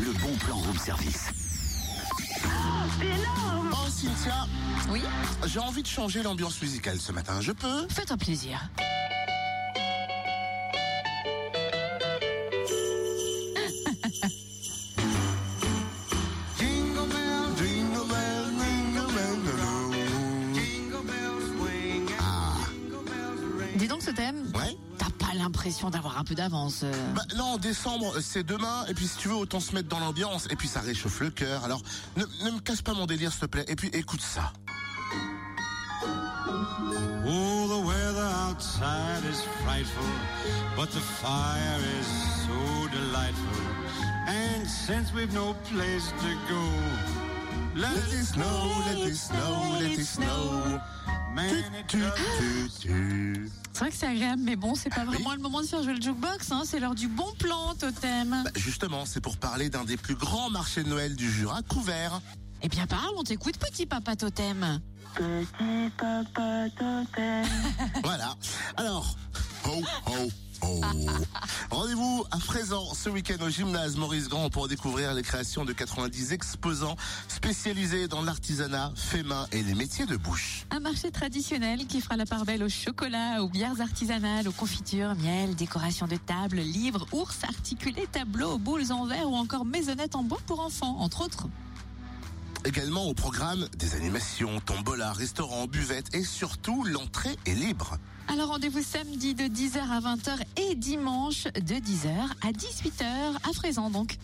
le bon plan room service. C'est énorme Oh Cynthia, Oui j'ai envie de changer l'ambiance musicale ce matin. Je peux? Faites un plaisir. Donc ce thème, ouais t'as pas l'impression d'avoir un peu d'avance euh. Bah non, décembre, c'est demain, et puis si tu veux, autant se mettre dans l'ambiance, et puis ça réchauffe le cœur. Alors, ne, ne me casse pas mon délire, s'il te plaît, et puis écoute ça. Oh, the weather outside is frightful, but the fire is so delightful. And since we've no place to go, let, Let it snow, let it snow, C'est vrai que c'est agréable, mais bon, c'est pas oui. vraiment le moment de faire jouer le jukebox, hein. c'est l'heure du bon plan, totem. Bah, justement, c'est pour parler d'un des plus grands marchés de Noël du Jura, couvert. Eh bien parle, on t'écoute, petit papa totem. Petit papa totem. Voilà. Rendez-vous à présent ce week-end au gymnase Maurice Grand pour découvrir les créations de 90 exposants spécialisés dans l'artisanat, fait main et les métiers de bouche. Un marché traditionnel qui fera la part belle au chocolat, aux bières artisanales, aux confitures, miel, décoration de table, livres, ours articulés, tableaux, boules en verre ou encore maisonnettes en bois pour enfants, entre autres. Également au programme des animations, tombola, restaurants, buvettes et surtout l'entrée est libre. Alors rendez-vous samedi de 10h à 20h et dimanche de 10h à 18h à Frézan donc.